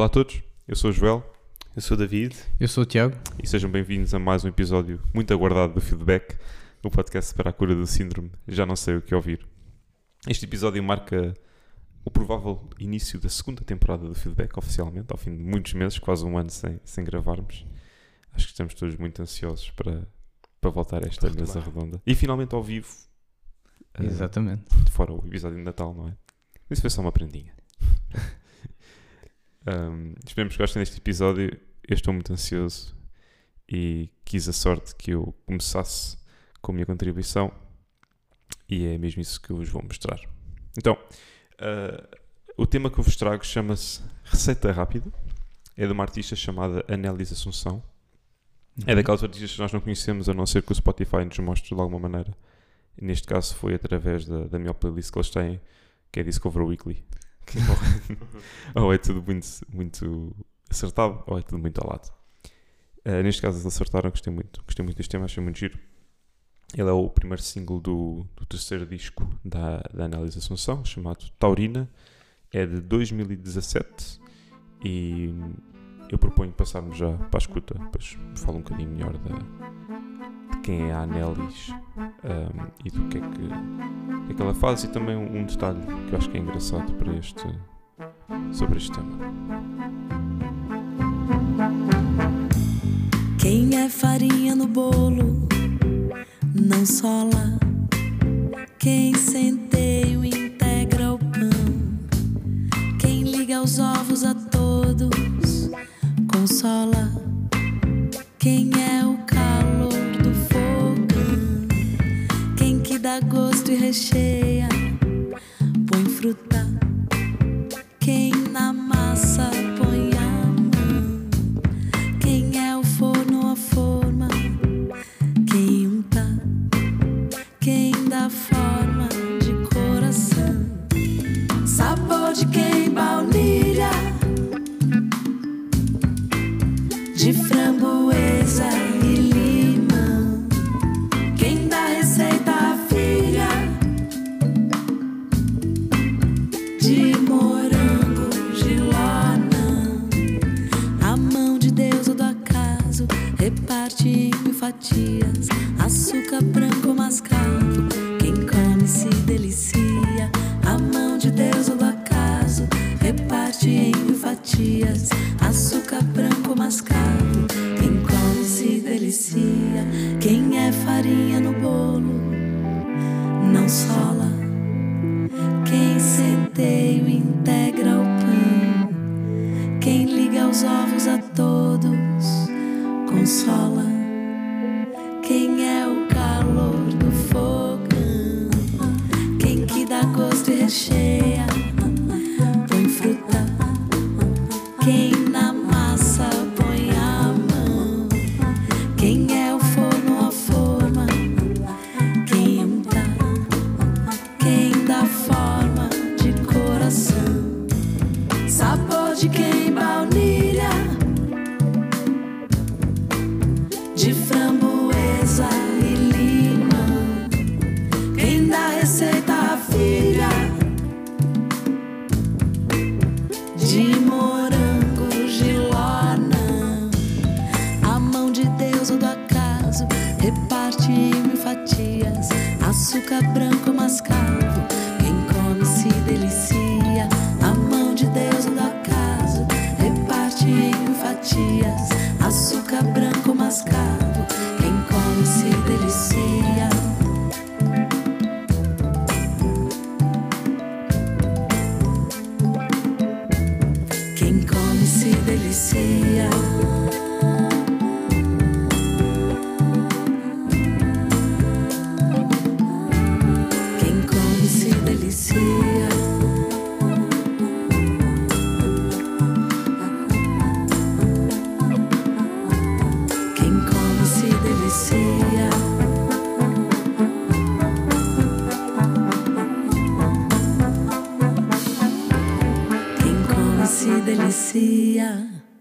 Olá a todos, eu sou o Joel Eu sou o David. Eu sou o Tiago. e sejam bem-vindos a mais um episódio muito aguardado do Feedback, o podcast para a cura do síndrome Já Não Sei O Que Ouvir. Este episódio marca o provável início da segunda temporada do Feedback, oficialmente, ao fim de muitos meses, quase um ano sem, sem gravarmos. Acho que estamos todos muito ansiosos para, para voltar a esta mesa redonda. E finalmente ao vivo, eh, Exatamente. fora o episódio de Natal, não é? Isso foi só uma prendinha. Um, esperemos que gostem deste episódio. Eu estou muito ansioso e quis a sorte que eu começasse com a minha contribuição e é mesmo isso que eu vos vou mostrar. Então, uh, o tema que eu vos trago chama-se Receita Rápida. É de uma artista chamada Anélis Assunção. É daquelas artistas que nós não conhecemos, a não ser que o Spotify nos mostre de alguma maneira. E neste caso foi através da, da minha playlist que eles têm, que é Discover Weekly. Que ou, é tudo muito, muito acertado, ou é tudo muito ao lado. Eh, neste caso eles acertaram, gostei muito. Gostei muito deste tema, achei muito giro. Ele é o primeiro single do, do terceiro disco da, da Análise Assunção, chamado Taurina. É de 2017 e eu proponho passarmos já para a escuta, depois falo um bocadinho melhor da, quem é a Anélis um, e do que é que, que é que ela faz e também um, detalhe que eu acho que é engraçado para este, sobre este tema. Quem é farinha no bolo não sola. Quem centeio integra o pão. Quem liga os ovos a todos consola. Quem é o calor dá gosto e recheia,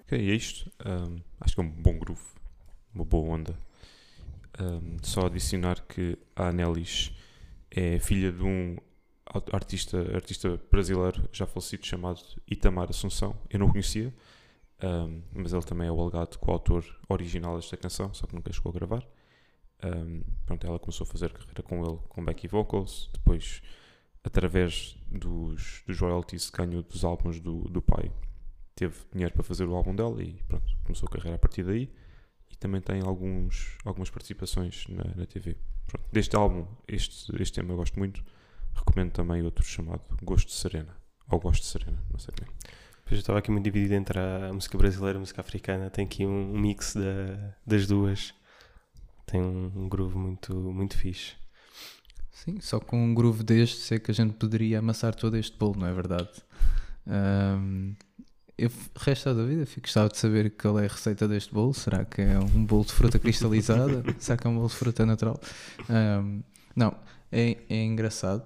Ok, é isto. Um, acho que é um bom groove, uma boa onda. Um, só adicionar que a Anélis é filha de um artista, artista brasileiro já falecido chamado Itamar Assunção. Eu não o conhecia, um, mas ele também é o alegado coautor original desta canção, só que nunca chegou a gravar. Um, pronto, ela começou a fazer carreira com ele com backing vocals, depois através dos, dos royalties que ganhou dos álbuns do, do pai, teve dinheiro para fazer o álbum dela e pronto, começou a carreira a partir daí. E também tem alguns, algumas participações na, na TV. Pronto, deste álbum, este, este tema eu gosto muito. Recomendo também outro chamado Gosto de Serena. Ou Gosto de Serena, não sei bem. Pois eu estava aqui muito dividido entre a música brasileira e a música africana. Tem aqui um, um mix da- das duas. Tem um, um groove muito, muito fixe. Sim, só com um groove deste é que a gente poderia amassar todo este bolo, não é verdade? Ahm, eu, resta a dúvida, fico gostava de saber qual é a receita deste bolo. Será que é um bolo de fruta cristalizada? Será que é um bolo de fruta natural? Ahm, não, é, é engraçado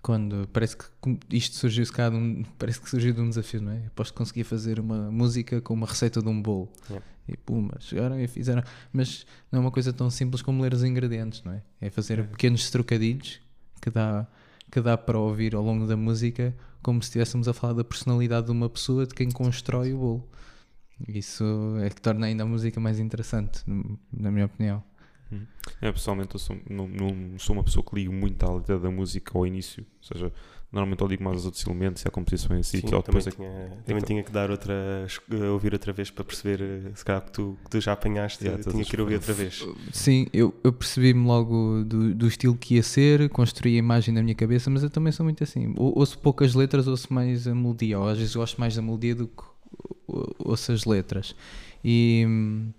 quando parece que isto surgiu se calhar de um, parece que surgiu de um desafio, não é? Aposto que conseguia fazer uma música com uma receita de um bolo. Yeah. E puma, chegaram e fizeram. Mas não é uma coisa tão simples como ler os ingredientes, não é? É fazer pequenos trocadilhos que dá, que dá para ouvir ao longo da música, como se estivéssemos a falar da personalidade de uma pessoa de quem constrói o bolo. Isso é que torna ainda a música mais interessante, na minha opinião. É, pessoalmente, eu sou, não, não sou uma pessoa que ligo muito à letra da música ao início. Ou seja, normalmente eu ligo mais aos outros elementos e à composição em si. Sim, que ao também depois é tinha, também então- tinha que dar outra, eh, ouvir outra vez para perceber eh, se calhar que tu, que tu já apanhaste, Yeah, tinha que ir ouvir outra vez. Sim, eu, eu percebi-me logo do, do estilo que ia ser, construí a imagem na minha cabeça, mas eu também sou muito assim. Ou, ouço poucas letras, ouço mais a melodia, ou às vezes gosto mais da melodia do que ou- ouço as letras. E hum,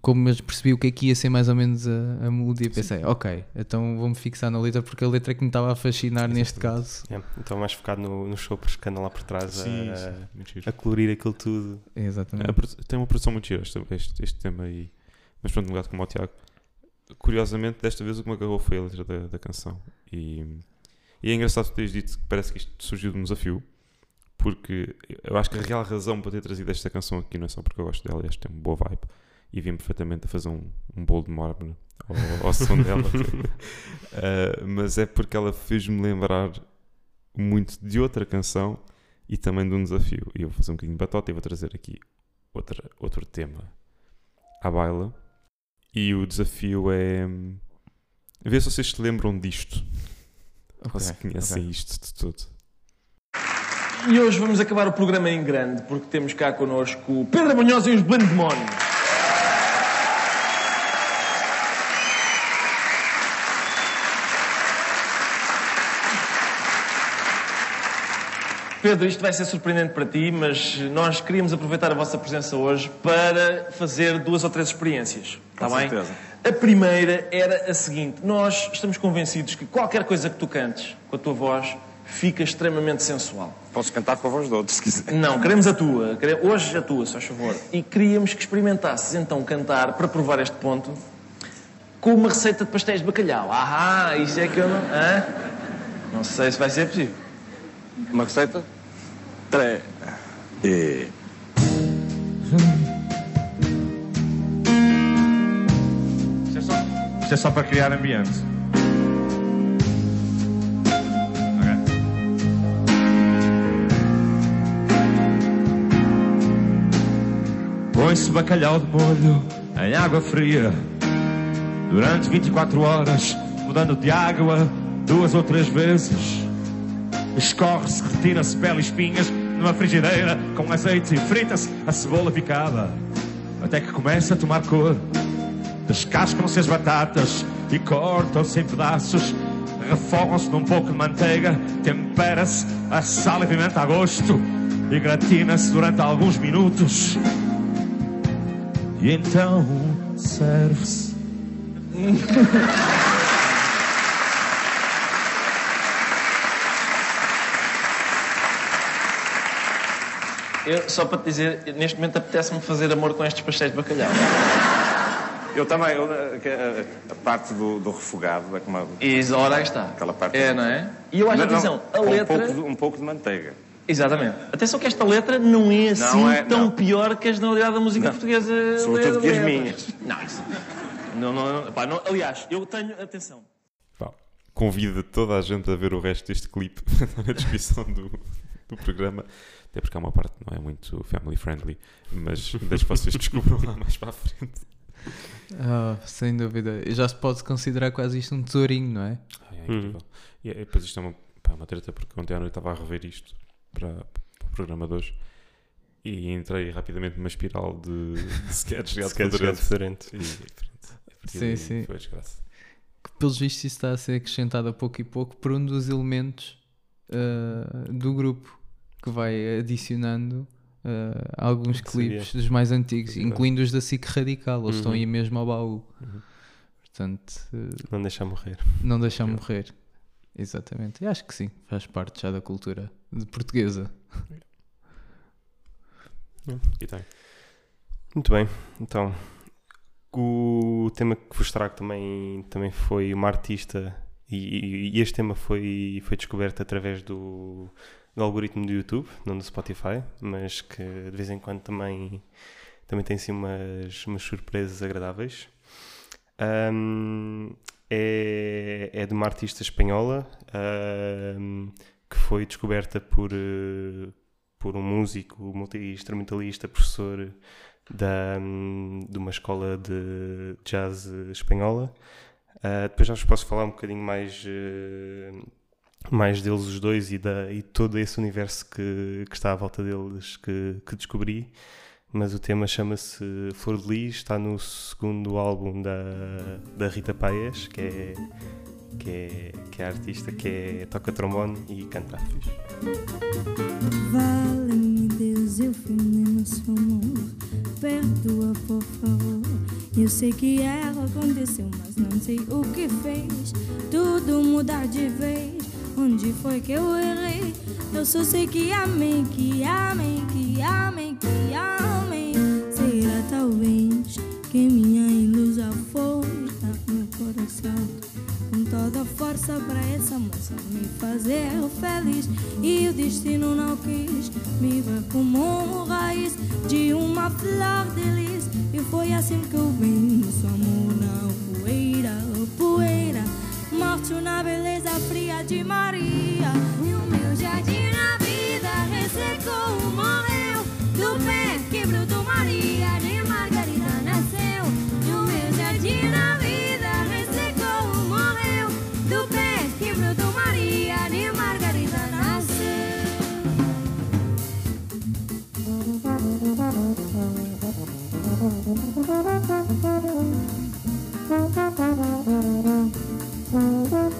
como eu percebi o que é que ia ser mais ou menos a, a melodia, pensei, ok, então vou-me fixar na letra porque a letra é que me estava a fascinar neste caso. Yeah, Então mais focado no, nos sopros que andam lá por trás Sim, a, sim, a colorir aquilo tudo. Exatamente. É, a produ- tem uma produção muito gira este, este, este tema aí. Mas pronto, um bocado como o Tiago. Curiosamente, desta vez o que me agarrou foi a letra da, da canção. E, e é engraçado tu teres dito que parece que isto surgiu de um desafio. Porque eu acho que a real razão para ter trazido esta canção aqui não é só porque eu gosto dela e acho que tem uma boa vibe. E vim perfeitamente a fazer um, um bolo de mármore ao, ao som dela. Uh, mas é porque ela fez-me lembrar muito de outra canção e também de um desafio. E eu vou fazer um bocadinho de batota e vou trazer aqui outra, outro tema à baila. E o desafio é hum, ver se vocês se lembram disto. Ok, ou se conhecem ok. isto de tudo. E hoje vamos acabar o programa em grande, porque temos cá connosco o Pedro Munhoz e os Blandemónios. Pedro, isto vai ser surpreendente para ti, mas nós queríamos aproveitar a vossa presença hoje para fazer duas ou três experiências. Está Com bem? certeza. A primeira era a seguinte: nós estamos convencidos que qualquer coisa que tu cantes com a tua voz fica extremamente sensual. Posso cantar com a voz de outro, se quiser. Não, queremos a tua. Hoje a tua, se faz favor. E queríamos que experimentasses então cantar, para provar este ponto, com uma receita de pastéis de bacalhau. Ah, isso é que eu não. Hã? Não sei se vai ser possível. Uma receita? Três. E... Isto é só, é só para criar ambiente. Põe-se bacalhau de molho em água fria durante 24 horas, mudando de água duas ou três vezes. Escorre-se, retira-se pele e espinhas numa frigideira com azeite e frita-se a cebola picada até que começa a tomar cor. Descascam-se as batatas e cortam-se em pedaços. Refogam-se num pouco de manteiga, tempera-se a sal e pimenta a gosto e gratina-se durante alguns minutos. E então serve-se. Eu, só para te dizer, neste momento apetece-me fazer amor com estes pastéis de bacalhau. Eu também, eu, que, eh, a, parte do, do refogado é como a, E ora aí está. aquela parte. É, não é? E eu acho, Não, não, atenção, a letra. Um pouco, de, um pouco de manteiga. Exatamente. Atenção que esta letra não é assim Não é, tão não. pior que a generalidade da música portuguesa. Sobretudo que as minhas. Não, isso. Não, não, não, pá, não- aliás, eu tenho. Atenção. Pá, convida toda a gente a ver o resto deste clipe na descrição do, do programa. Até porque há uma parte que não é muito family friendly, mas deixo que vocês descubram lá mais para a frente. Ah, sem dúvida. E já se pode considerar quase isto um tesourinho, não é? Ai, é incrível. E é- depois isto é uma, pá, uma treta porque ontem à noite estava a rever isto para, para o programa de hoje e entrei rapidamente numa espiral de, de sketches de Sketch. Fedorento. E pronto, Sim, sim. Foi desgraça. Que pelos vistos isso está a ser acrescentado a pouco e pouco por um dos elementos ah, do grupo que vai adicionando ah, alguns clipes dos mais antigos, Verdade. incluindo os da SIC Radical. Eles estão Uhum. aí mesmo ao baú. Uhum. Portanto, ah, Não deixar morrer. não deixar morrer. Exatamente. E acho que sim, faz parte já da cultura portuguesa. E tem. Muito bem, então o tema que vos trago também, também foi uma artista e, e- e este tema foi, foi descoberto através do, do algoritmo do YouTube, não do Spotify, mas que de vez em quando também, também tem assim umas, umas surpresas agradáveis. Ahm, é, é de uma artista espanhola ahm, que foi descoberta por, eh, por um músico, multi-instrumentalista, professor da, hum, de uma escola de jazz espanhola. Ah, depois já vos posso falar um bocadinho mais, eh, mais deles os dois e, da, e todo esse universo que, que está à volta deles que, que descobri. Mas o tema chama-se Flor de Lis, está no segundo álbum da, da Rita Paes, que é, que, é, que é artista que é, toca trombone e canta. Vale-me Deus, eu fui no seu amor. Perdoa, por favor. Eu sei que erro aconteceu, mas não sei o que fez. Tudo mudar de vez. Onde foi que eu errei? Eu só sei que amei, que amei, que amei, que amei. Será talvez que minha ilusão foi dar meu coração com toda a força para essa moça me fazer feliz e o destino não quis me ver como um raiz de uma flor de lis e foi assim que eu vim seu amor poeira norte na beleza fria de Maria. E o meu jardim na vida ressecou, morreu do pé que brotou Maria. Nem Margarida nasceu. E o meu jardim na vida ressecou, morreu do pé que brotou Maria. Nem Margarida nasceu.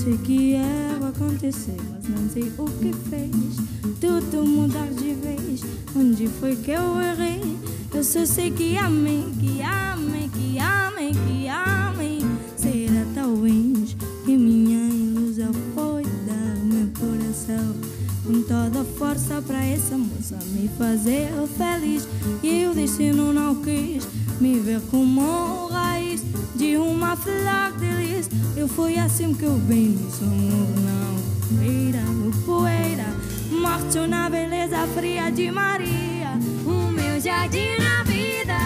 sei que era acontecer, mas não sei o que fez. Tudo mudar de vez. Onde foi que eu errei? Eu só sei que amei, que amei, que amei, que amei. Será talvez que minha ilusão foi dar meu coração com toda força para essa moça me fazer feliz. E o destino não quis me ver como raiz de uma flor de lis. Eu fui assim que eu disse, amor não. Poeira, poeira, morto na beleza fria de Maria. O meu jardim na vida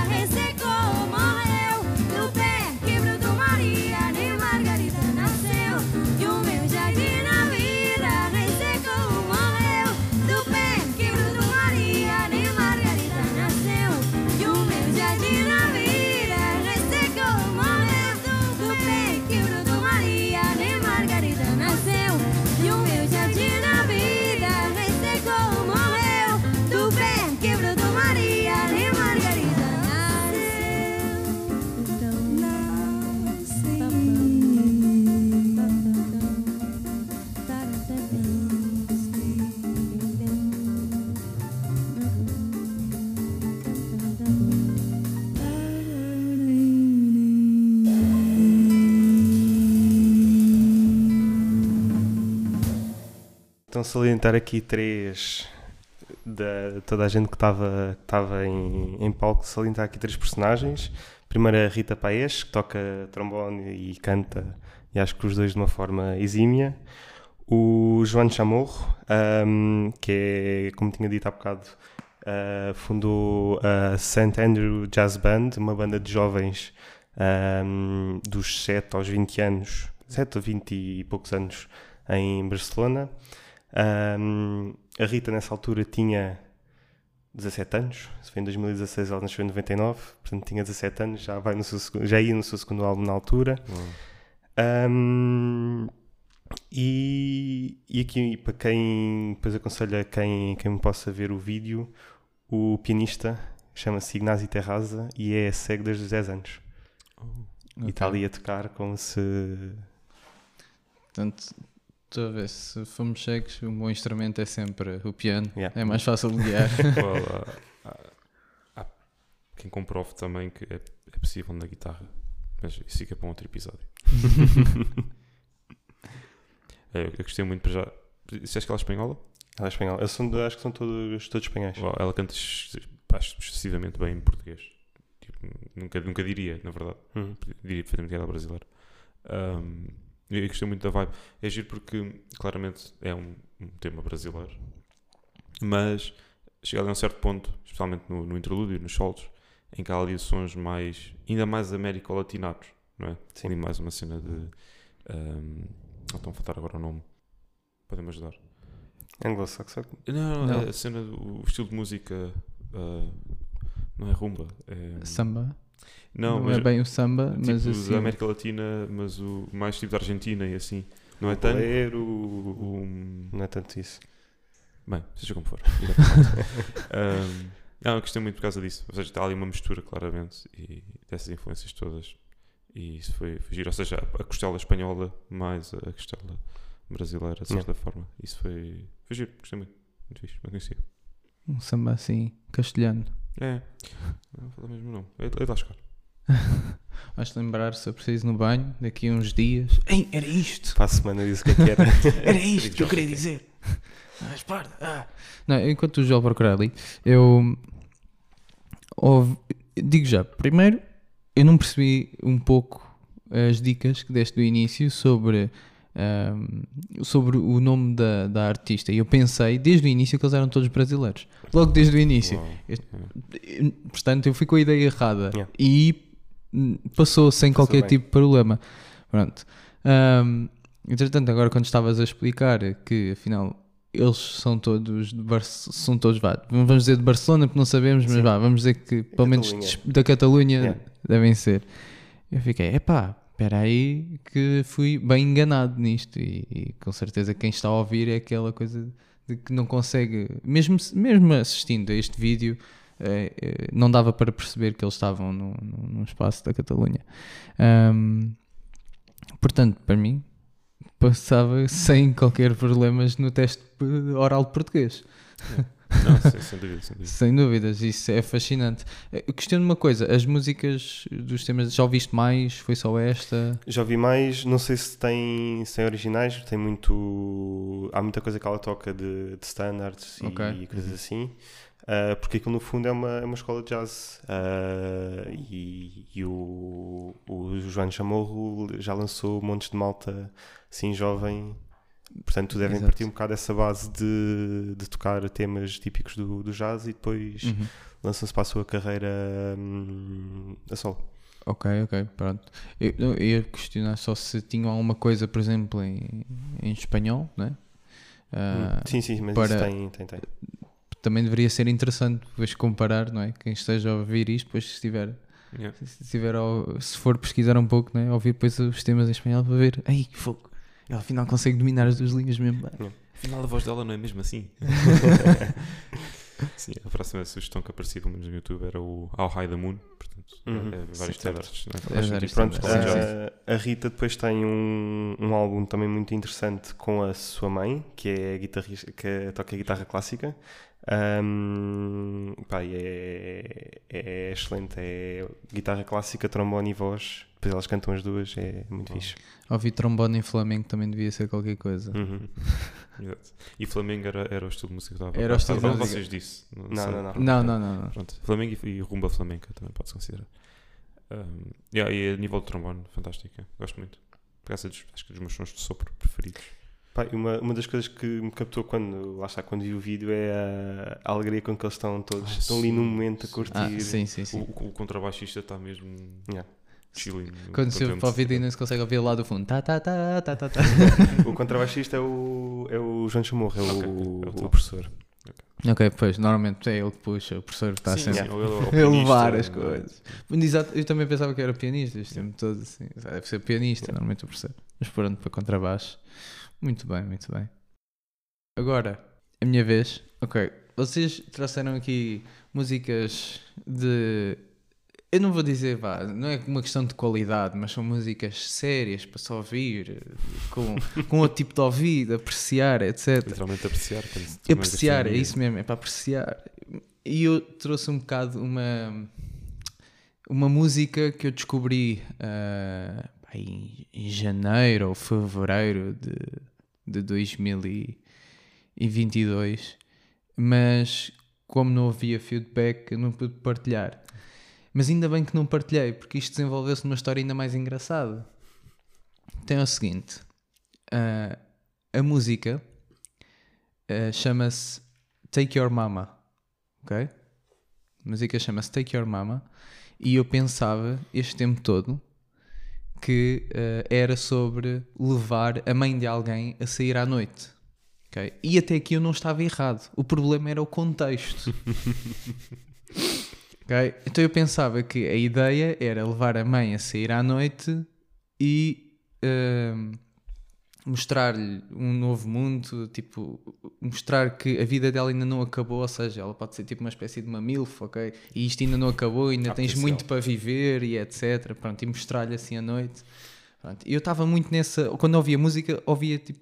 Então, salientar aqui três da toda a gente que estava em, em palco, salientar aqui três personagens. Primeiro a Rita Paes, que toca trombone e canta, e acho que os dois de uma forma exímia. O João Chamorro, ahm, que é, como tinha dito há bocado, ah, fundou a St. Andrew Jazz Band, uma banda de jovens ahm, dos 7 aos 20 anos, 7 a 20 e poucos anos, em Barcelona. Ahm, a Rita, nessa altura, tinha 17 anos. Isso foi em 2016, ela nasceu em 99, portanto tinha 17 anos, já, vai no seu, já ia no seu segundo álbum na altura. Ahm, e, e aqui, para quem depois aconselho a quem, quem me possa ver o vídeo, o pianista chama-se Ignazio Terraza e é cego desde os 10 anos. E está ali a tocar como se. Portanto, estou a ver, se fomos cegos, um bom instrumento é sempre o piano. Yeah. É mais fácil de guiar. Well, há, há- há quem comprove também que é, é possível na guitarra. Mas isso fica para um outro episódio. É, eu, eu gostei muito para já. Disseste que ela é espanhola? Ela é espanhola. Eles são, acho que são todos, todos espanhóis. Well, ela canta excessivamente bem em português. Tipo, nunca, nunca diria, na verdade. Uhum. Diria perfeitamente que ela é brasileira. Um, eu gostei muito da vibe. É giro porque, claramente, é um, um tema brasileiro. Mas, chegado a um certo ponto, especialmente no, no interlúdio, nos solos, em que há ali sons mais, ainda mais américo-latinados, não é? Sim. Ali mais uma cena de... Um, não estão a faltar agora o nome. Podem-me ajudar. Anglo-saxão. Não, Não. a cena, do, o estilo de música... ah, não é rumba. É, Samba. Não, Não, mas é bem o samba, tipo mas da assim. América Latina, mas o mais tipo da Argentina e assim. Não é tanto. Bolero. o- Não é tanto isso. Bem, seja como for. um, não, eu gostei muito por causa disso. Ou seja, está ali uma mistura, claramente, e dessas influências todas. E isso foi, foi giro. Ou seja, a costela espanhola mais a costela brasileira, de certa forma. Isso foi, foi giro. Gostei muito. Muito fixe. Não conhecia. Um samba assim, castelhano. É. Não vou falar mesmo não. É, é de lá Vais-te lembrar se eu preciso no banho daqui a uns dias. Ei, era isto! Para a semana disse o que é que era. Era isto que eu queria dizer! Ah, esparta! Ah. Não, enquanto o João procurar ali, eu ouvi- digo já, primeiro, eu não percebi um pouco as dicas que deste do início sobre, ahm, sobre o nome da, da artista. E eu pensei desde o início que eles eram todos brasileiros. Logo desde o início. Eu- Portanto, eu fui com a ideia errada Yeah. e passou sem Passou qualquer bem. tipo de problema. Pronto. Ahm, entretanto, agora quando estavas a explicar que afinal eles são todos de Bar são todos vá, vamos dizer de Barcelona porque não sabemos, mas Sim. vá, vamos dizer que pelo menos Catalunha. da Catalunha Yeah. devem ser. Eu fiquei, epá, espera aí que fui bem enganado nisto e, e com certeza quem está a ouvir é aquela coisa de que não consegue, mesmo, mesmo assistindo a este vídeo, não dava para perceber que eles estavam no, no, num espaço da Catalunha. Ahm, portanto, para mim, passava sem qualquer problemas no teste eh, oral de português. Não, sem, sem dúvida, sem dúvida. Sem dúvidas, isso é fascinante. Eh, questiono uma coisa: as músicas dos temas já ouviste mais? Foi só esta? Já ouvi mais, não sei se tem, se tem originais, tem muito. Há muita coisa que ela toca de, de standards e- Ok. e, coisas assim. Ah, porque aquilo no fundo é uma, é uma escola de jazz. ah, e e o, o João Chamorro já lançou montes de malta assim jovem. Portanto, devem Exato. partir um bocado dessa base de, de tocar temas típicos do, do jazz e depois Uhum. lançam-se para a sua carreira hum, a solo. Ok, ok, pronto. Eu, eu ia questionar só se tinham alguma coisa, por exemplo, em, em espanhol, né? Ah, sim, sim, mas para- tem, tem, tem. Também deveria ser interessante depois comparar, não é? Quem esteja a ouvir isto, depois se estiver, Yeah. se, estiver ao- se for pesquisar um pouco, né? Ouvir depois os temas em espanhol para ver, ei, que fogo, ela afinal consegue dominar as duas línguas mesmo. bem." Afinal, a voz dela não é mesmo assim. Sim, a próxima sugestão que aparecia, pelo menos no YouTube, era o How High the Moon. Portanto, Uhum. é, vários standards. Não é? É vários. Pronto. Sim, Sim, sim. a, a Rita depois tem um, um álbum também muito interessante com a sua mãe, que é a guitarrista, que toca guitarra clássica. Ahm, pá, e é, é excelente, é guitarra clássica, trombone e voz. Depois elas cantam as duas, é muito Bom. fixe. Ouvir trombone em Flamengo também devia ser qualquer coisa. Uhum. E Flamengo era, era o estilo de música que estava Era o estilo de música. vocês disse? Não, não, não. Não, não, não. não. Pronto, Flamengo e, e rumba flamenca também pode-se considerar. Um, yeah, e a nível de trombone, fantástica. Gosto muito. Por causa dos, acho que é dos meus sons de sopro preferidos. Pá, e uma, uma das coisas que me captou quando, lá está, quando vi o vídeo é a, a alegria com que eles estão todos. Ah, estão ali num momento a curtir. Ah, sim, sim, O, sim. o, o contrabaixista está mesmo Yeah. chilling. Quando se ouve para o vídeo ainda se consegue ouvir lá do fundo. Tá, tá, tá, tá, tá, tá. O contrabaixista é o, é o João Chamorro, é o, Ok, ok, é o o professor. ok, pois, normalmente é ele que puxa, o professor está Sim, sempre sim, o a levar as ou- coisas. Exato, eu também pensava que era pianista este tempo todo, assim. Deve ser pianista, normalmente o professor. Mas pronto, para contrabaixo. Muito bem, muito bem. Agora, a minha vez. Ok, vocês trouxeram aqui músicas de. Eu não vou dizer, vá, não é uma questão de qualidade, mas são músicas sérias para se ouvir, com, com outro tipo de ouvido, apreciar, etc. Literalmente apreciar. apreciar, é gastronomia. isso mesmo, é para apreciar. E eu trouxe um bocado uma, uma música que eu descobri em, em janeiro ou fevereiro de, de 2022, mas como não havia feedback, não pude partilhar. Mas ainda bem que não partilhei, porque isto desenvolveu-se numa história ainda mais engraçada. Então é o seguinte: ah, a música Uh, chama-se Take Your Mama, ok? A música chama-se Take Your Mama e eu pensava este tempo todo que uh, era sobre levar a mãe de alguém a sair à noite, ok? E até aqui eu não estava errado. O problema era o contexto. ok? Então eu pensava que a ideia era levar a mãe a sair à noite e um, mostrar-lhe um novo mundo, tipo, mostrar que a vida dela ainda não acabou, ou seja, ela pode ser tipo uma espécie de uma MILF, ok? E isto ainda não acabou, ainda Há tens potencial. muito para viver e etc. Pronto, e mostrar-lhe assim à noite. Pronto, eu estava muito nessa, quando ouvia música, ouvia tipo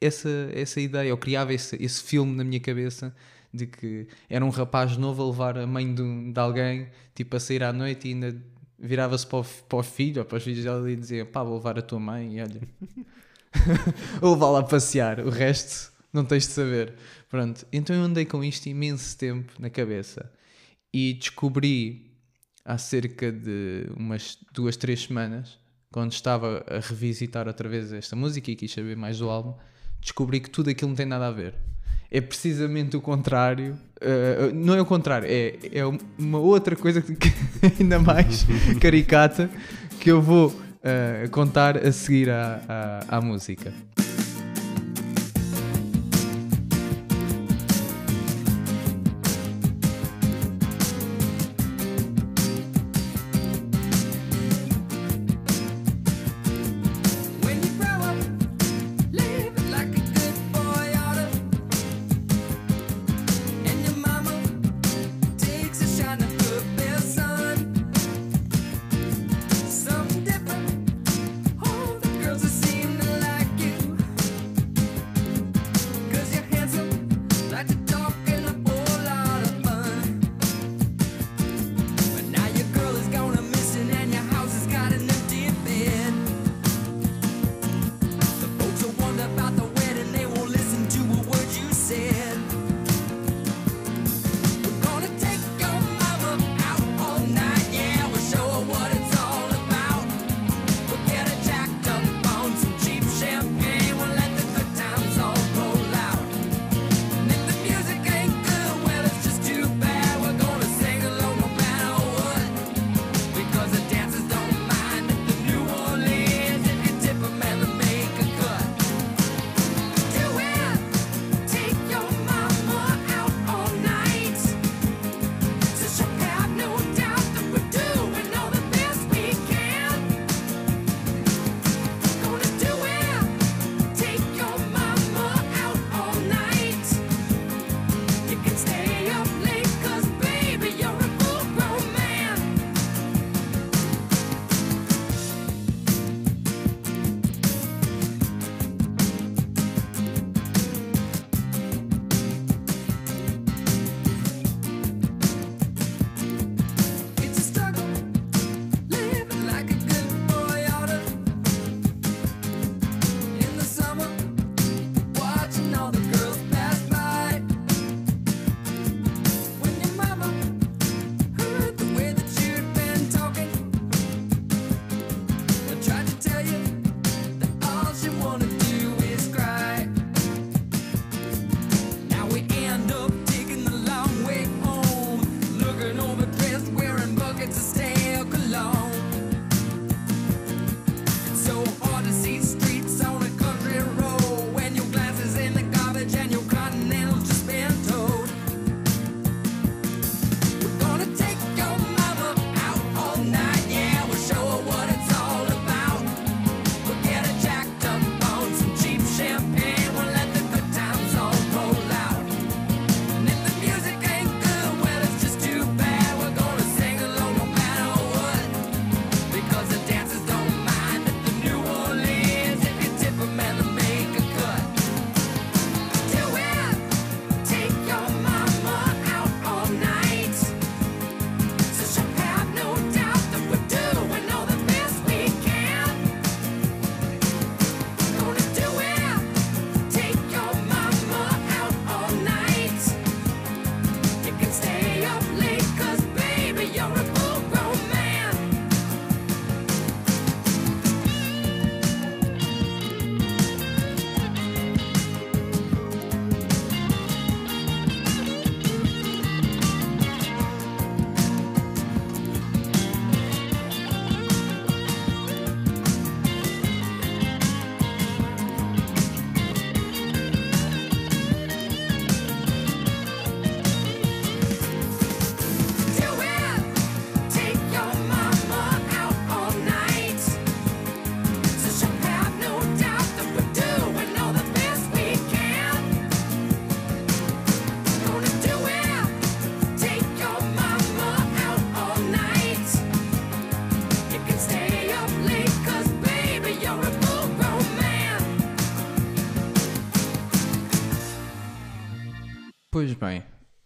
essa, essa ideia, eu criava esse, esse filme na minha cabeça de que era um rapaz novo a levar a mãe de, um- de alguém, tipo, a sair à noite e ainda virava-se para, o para o filho ou para os filhos dela e dizia: pá, vou levar a tua mãe e olha, vou levá-la a passear, o resto não tens de saber. Pronto, então eu andei com isto imenso tempo na cabeça e descobri há cerca de umas duas, três semanas, quando estava a revisitar outra vez esta música e quis saber mais do álbum, descobri que tudo aquilo não tem nada a ver. É precisamente o contrário. eh, não é o contrário, é, é uma outra coisa que, ainda mais caricata que eu vou eh, contar a seguir à, música.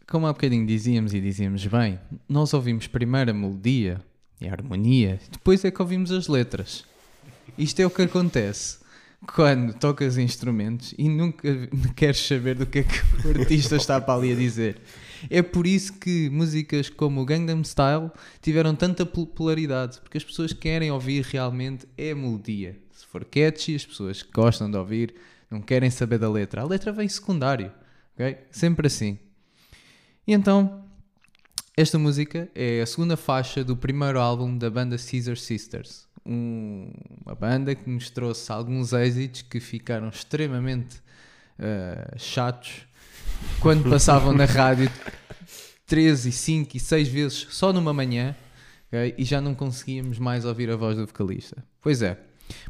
Como há bocadinho dizíamos e dizíamos bem, nós ouvimos primeiro a melodia e a harmonia, depois é que ouvimos as letras. Isto é o que acontece quando tocas instrumentos e nunca queres saber do que é que o artista está para ali a dizer. É por isso que músicas como o Gangnam Style tiveram tanta popularidade, porque as pessoas querem ouvir realmente é a melodia. Se for catchy, as pessoas gostam de ouvir não querem saber da letra. A letra vem secundário, ok? Sempre assim. E então, esta música é a segunda faixa do primeiro álbum da banda Caesar Sisters. Um- uma banda que nos trouxe alguns êxitos que ficaram extremamente ah, chatos quando passavam na rádio 13, 5 e 6 vezes só numa manhã ok? e já não conseguíamos mais ouvir a voz do vocalista. Pois é,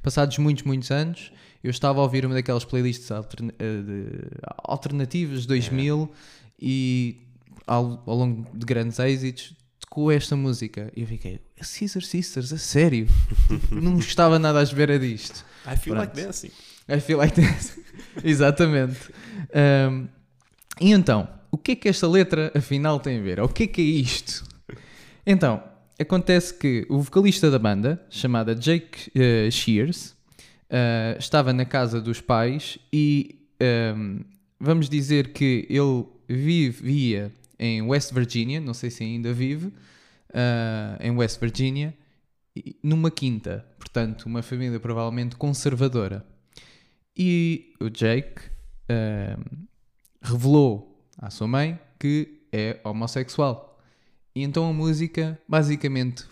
passados muitos, muitos anos, eu estava a ouvir uma daquelas playlists altern- eh, alternativas de 2000 e ao, ao longo de grandes êxitos tocou esta música e eu fiquei, Caesar Sisters, a sério? não estava nada à espera disto. I feel like Pronto. dancing. I feel like this. Exatamente. Um, e então, o que é que esta letra afinal tem a ver? O que é que é isto? Então, acontece que o vocalista da banda, chamada Jake eh, Shears, eh, estava na casa dos pais e ehm, vamos dizer que ele vivia em West Virginia, não sei se ainda vive, ah, em West Virginia, numa quinta, portanto, uma família provavelmente conservadora. E o Jake ahm, revelou à sua mãe que é homossexual. E então a música basicamente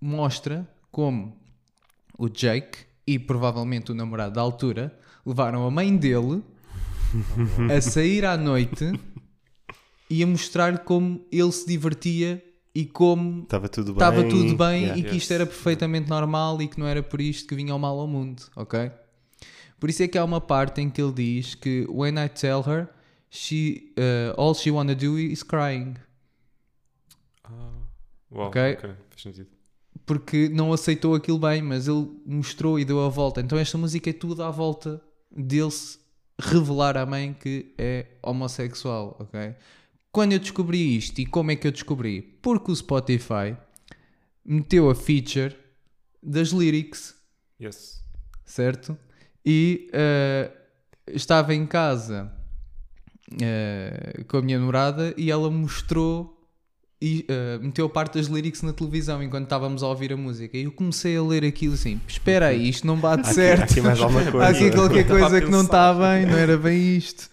mostra como o Jake e provavelmente o namorado da altura levaram a mãe dele a sair à noite e a mostrar como ele se divertia e como Estava tudo bem. estava tudo bem Yeah. e que isto era perfeitamente normal e que não era por isto que vinha o mal ao mundo, ok? Por isso é que há uma parte em que ele diz que when I tell her, she, uh, all she wanna do is crying. Ah, Ok. ok, faz sentido. Porque não aceitou aquilo bem, mas ele mostrou e deu a volta. Então esta música é tudo à volta dele-se revelar à mãe que é homossexual, ok? Quando eu descobri isto e como é que eu descobri? Porque o Spotify meteu a feature das lyrics Yes. certo? E eh, estava em casa eh, com a minha namorada e ela mostrou e eh, meteu parte das lyrics na televisão enquanto estávamos a ouvir a música. E eu comecei a ler aquilo assim: espera aí, isto não bate Há certo. aqui mais alguma coisa. Há aqui qualquer a coisa que não está bem, não era bem isto.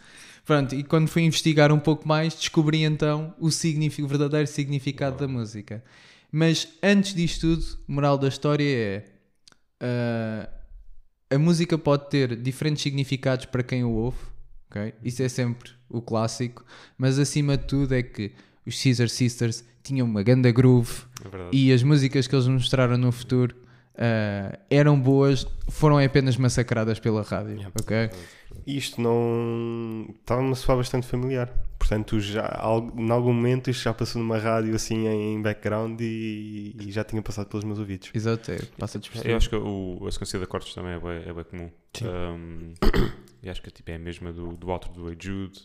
Pronto, e quando fui investigar um pouco mais, descobri então o, signifi- o verdadeiro significado da música. Mas antes disto tudo, moral da história é ah, a música pode ter diferentes significados para quem o ouve, ok? Isso é sempre o clássico, mas acima de tudo é que os Caesar Sisters tinham uma ganda groove É e as músicas que eles mostraram no futuro ah, eram boas, foram apenas massacradas pela rádio, ok? Isto não. Estava-me a soar bastante familiar. Portanto, já, em algum momento isto já passou numa rádio assim em background e, e já tinha passado pelos meus ouvidos. Exato, é, passa Eu acho que o, a sequência de acordes também é bem, é bem comum. Um, e acho que tipo, é a mesma do, do outro do Hey Jude.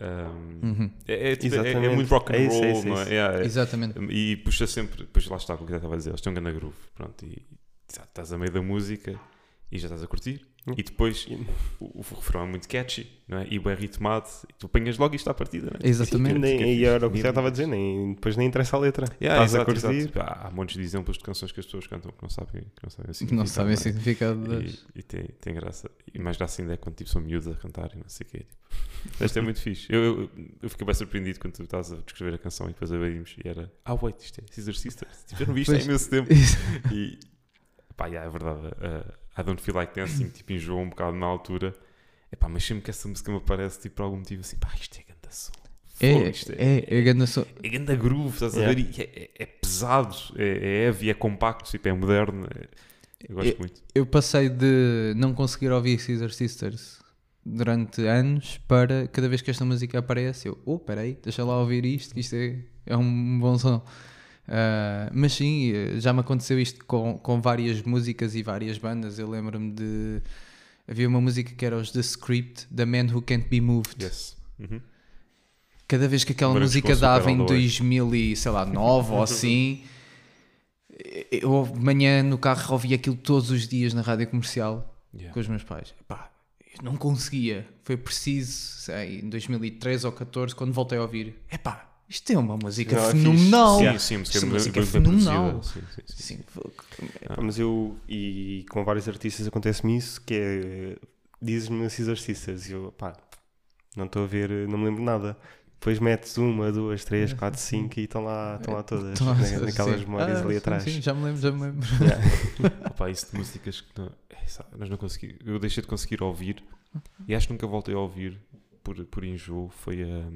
Um, Uhum. é, é, tipo, é- é muito rock and É isso, é roll, isso, não é? é- Exatamente. E puxa sempre, depois lá está o que eu estava a dizer, eles têm um grande groove, pronto, e tá- estás a meio da música e já estás a curtir, e depois o, o refrão é muito catchy, não é? E bem ritmado, e tu apanhas logo isto à partida, não é? Exatamente. Nem, e era o que eu estava a dizer, nem, depois nem interessa a letra. Yeah, Estás a exato, curtir. exato. Tipo, Há, há montes de exemplos de canções que as pessoas cantam que não sabem, que não sabem o Que não significado, sabem o é? significado das. E, e tem, tem graça. E mais graça ainda é quando tipo, são miúdos a cantar e não sei o quê. Tipo. Isto é muito fixe. Eu, eu, eu fiquei bem surpreendido quando tu estás a descrever a canção e depois abrimos e era Ah, wait, isto é Caesar Sisters. Tipo, eu não vi isto há imenso tempo. E pá, yeah, é verdade. uh, I don't feel like dancing, tipo, enjoou um bocado na altura. Epá, mas sempre que essa música me aparece, tipo, por algum motivo assim, pá, isto é ganda som. É, isto é, é, grande som. é ganda groove, estás a Yeah. ver? E é, é- é pesado, é, é heavy, é compacto, tipo, é moderno. é- eu gosto É- muito. Eu passei de não conseguir ouvir Caesar Sisters durante anos para cada vez que esta música aparece, eu, oh, peraí, deixa lá ouvir isto, que isto é, é um bom som. Ah, mas sim, eh, já me aconteceu isto com, com várias músicas e várias bandas. Eu lembro-me de. Havia uma música que era os The Script, The Man Who Can't Be Moved. Yes. Uhum. cada vez que aquela Agora música dava em Super Alloy. 2000 e, sei lá, 9 ou assim, eu de manhã no carro ouvia aquilo todos os dias na rádio comercial Yeah. com os meus pais. Eu não conseguia. Foi preciso, sei, em 2013 ou 14, quando voltei a ouvir. Epá, isto é uma música Não, é fenomenal. Sim, sim, música Esta é música é fenomenal. sim, sim, sim. Sim, foi- Pá, Mas eu, e com vários artistas acontece-me isso, que é, dizes-me esses artistas, e eu, pá, não estou a ver, não me lembro nada. Depois metes uma, duas, três, quatro, cinco e estão lá, estão lá todas, Então, na- sim. naquelas memórias Ah, ali sim, atrás. Sim, já me lembro, já me lembro. Opa, isso de músicas que não, é, sabe, nós não consegui, eu deixei de conseguir ouvir e acho que nunca voltei a ouvir por, por enjoo. Foi a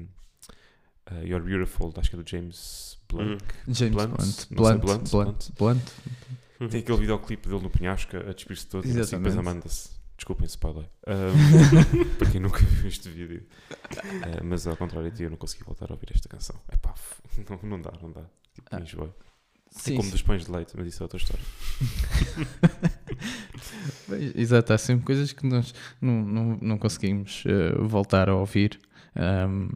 You're Beautiful, acho que é do James Blunt. James Blunt, Blunt. Blunt, Blunt, Blunt, Blunt. Tem aquele videoclipe dele no penhasco a despir-se todo e assim, depois Exatamente. manda-se. Desculpem, spoiler. Um, para quem nunca viu este vídeo. Uh, mas ao contrário de ti, eu não consegui voltar a ouvir esta canção. É pá, não, não dá, não dá. Tipo, Ah. enjoei. É Sim, como sim. dos pães de leite, mas isso é outra história. Exato, há sempre coisas que nós não, não, não conseguimos eh, voltar a ouvir. Ahm,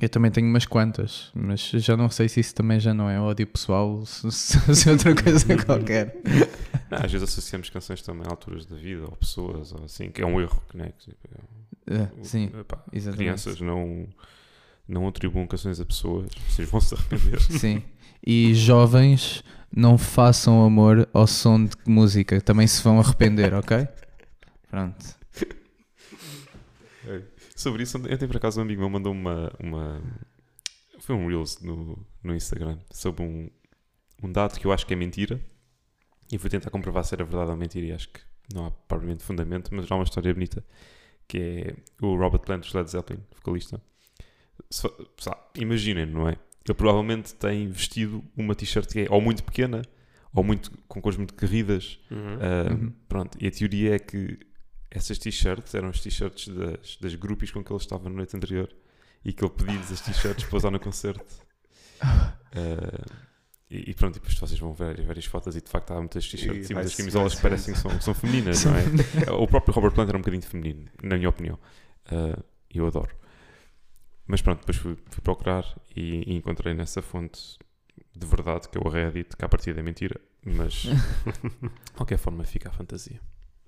eu também tenho umas quantas, mas já não sei se isso também já não é ódio pessoal, se, se, é outra coisa qualquer. Não, às vezes associamos canções também a alturas da vida, ou pessoas, ou assim, que é um erro, que, né? que, tipo, é- Eh, sim, epá, exatamente. crianças não, não atribuam canções a pessoas, vocês vão se arrepender. sim. E jovens, não façam amor ao som de música, também se vão arrepender, ok? Pronto. Sobre isso, ontem por acaso um amigo meu mandou uma. uma foi um Reels no, no Instagram sobre um, um dado que eu acho que é mentira e fui tentar comprovar se era verdade ou mentira e acho que não há propriamente fundamento, mas há uma história bonita que é o Robert Plant dos Led Zeppelin, vocalista. Imaginem, não é? Ele provavelmente tem vestido uma t-shirt que é ou muito pequena ou muito com cores muito carridas Uhum. Uh, Uhum. Pronto, e a teoria é que essas t-shirts eram as t-shirts das, das groupies com que ele estava na noite anterior e que ele pediu-lhes as t-shirts para usar no concerto. Uh, e, e pronto, e depois vocês vão ver várias fotos e de facto há muitas t-shirts E e muitas camisolas que parecem que são, são femininas, não é? O próprio Robert Plant era um bocadinho feminino, na minha opinião. Uh, eu adoro. Mas pronto, depois fui, fui procurar e, e encontrei nessa fonte de verdade que é o Reddit, que a partir é mentira, mas de qualquer forma fica a fantasia.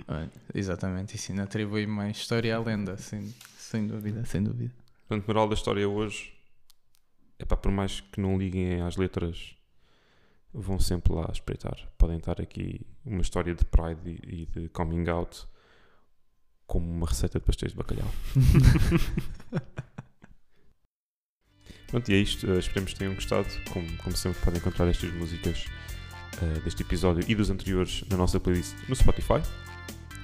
Olha, Exatamente, isso ainda atribui mais história à lenda, sem, sem dúvida, sem dúvida. Portanto, moral da história hoje é pá, por mais que não liguem às letras, vão sempre lá espreitar. Podem estar aqui uma história de pride e, e de coming out como uma receita de pastéis de bacalhau. Pronto, e é isto. Uh, esperemos que tenham gostado. Como, como sempre, podem encontrar estas músicas uh, deste episódio e dos anteriores na nossa playlist no Spotify.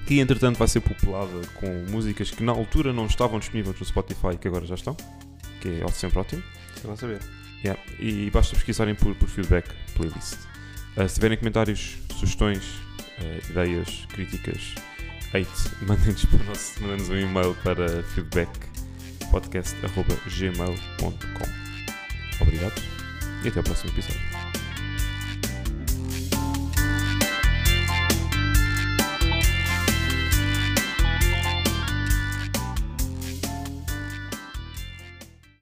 Que entretanto vai ser populada com músicas que na altura não estavam disponíveis no Spotify e que agora já estão. Que é sempre ótimo. Sei lá saber. Yeah. E basta pesquisarem por, por feedback playlist. Uh, se tiverem comentários, sugestões, uh, ideias, críticas, hate, mandem-nos o mandem-nos um e-mail para feedbackpodcast.gmail.com Obrigado e até ao próximo episódio.